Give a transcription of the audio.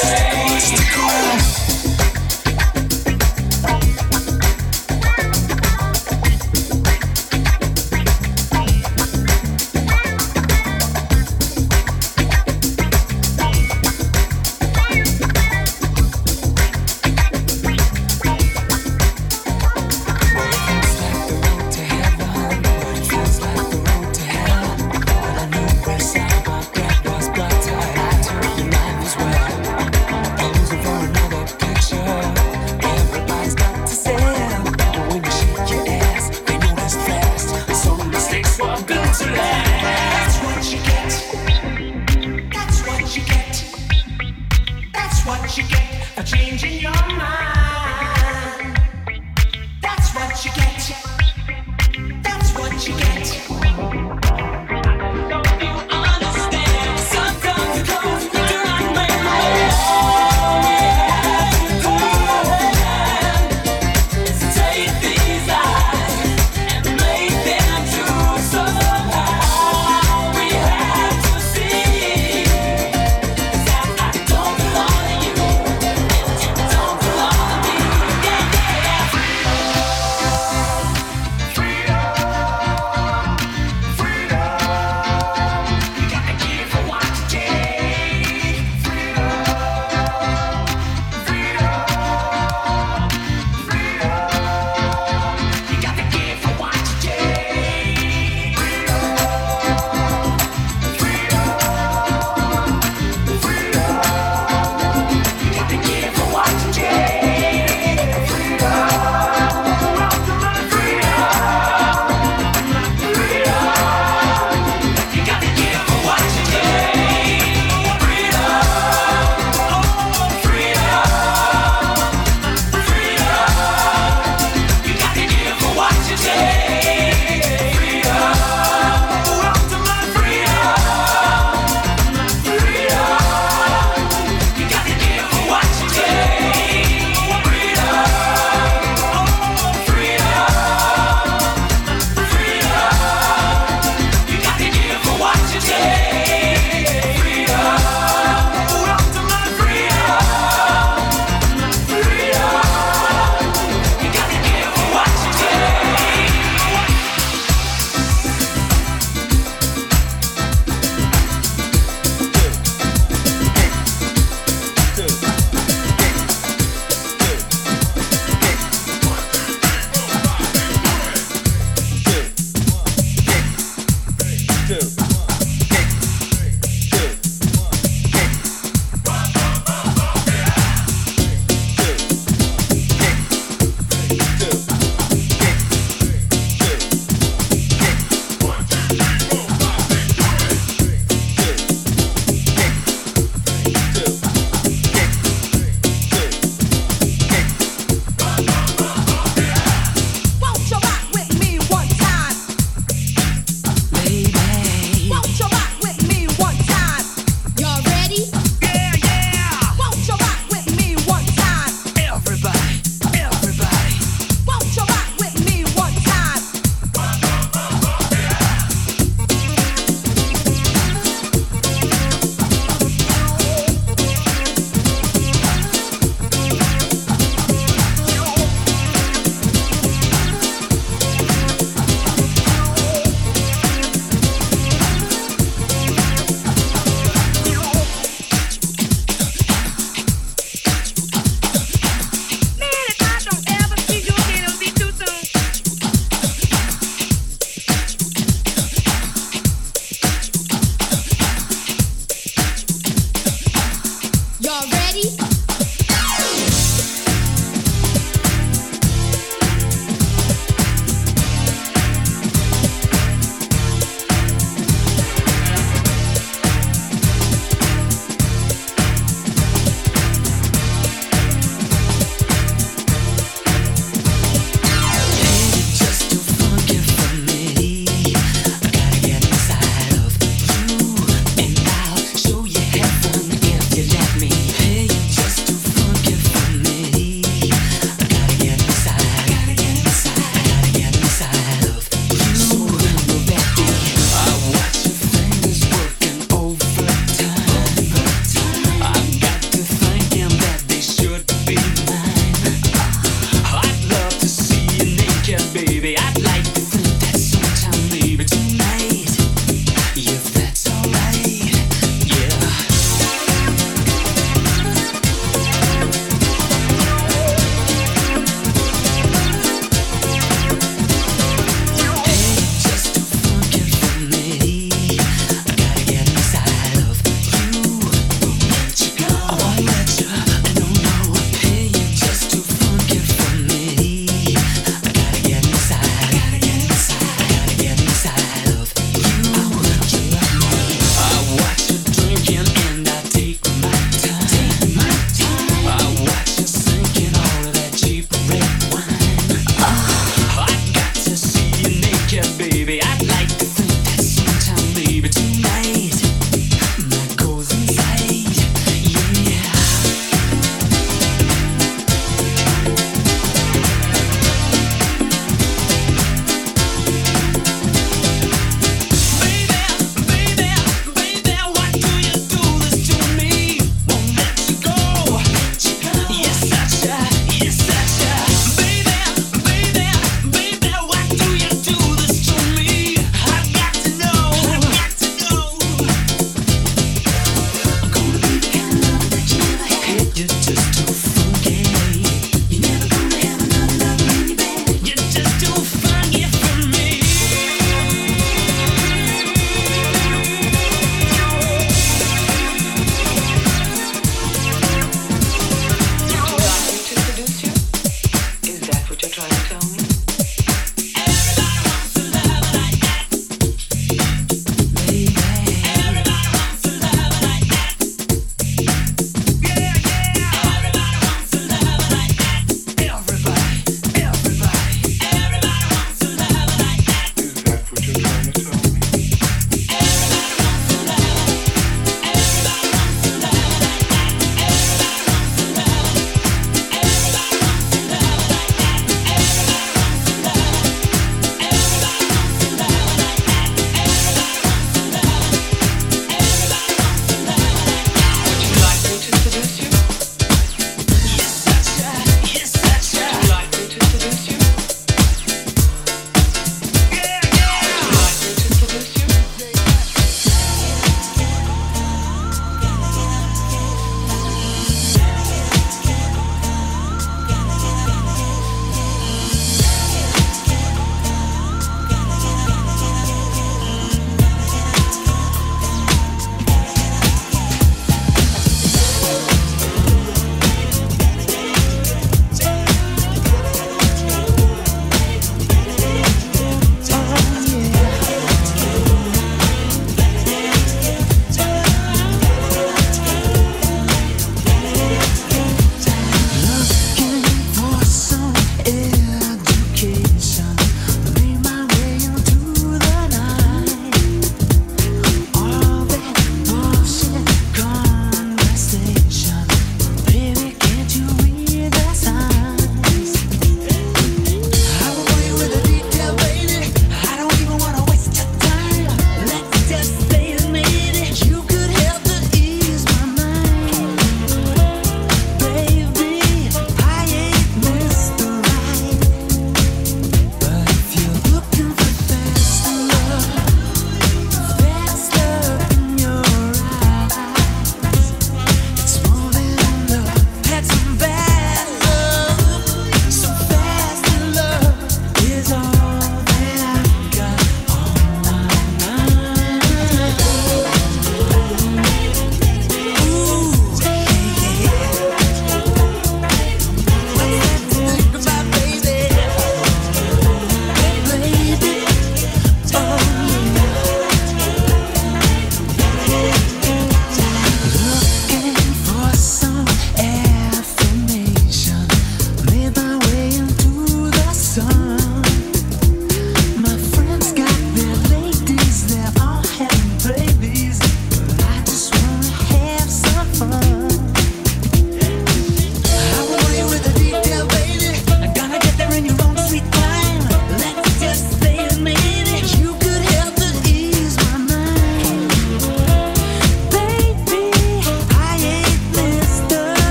say.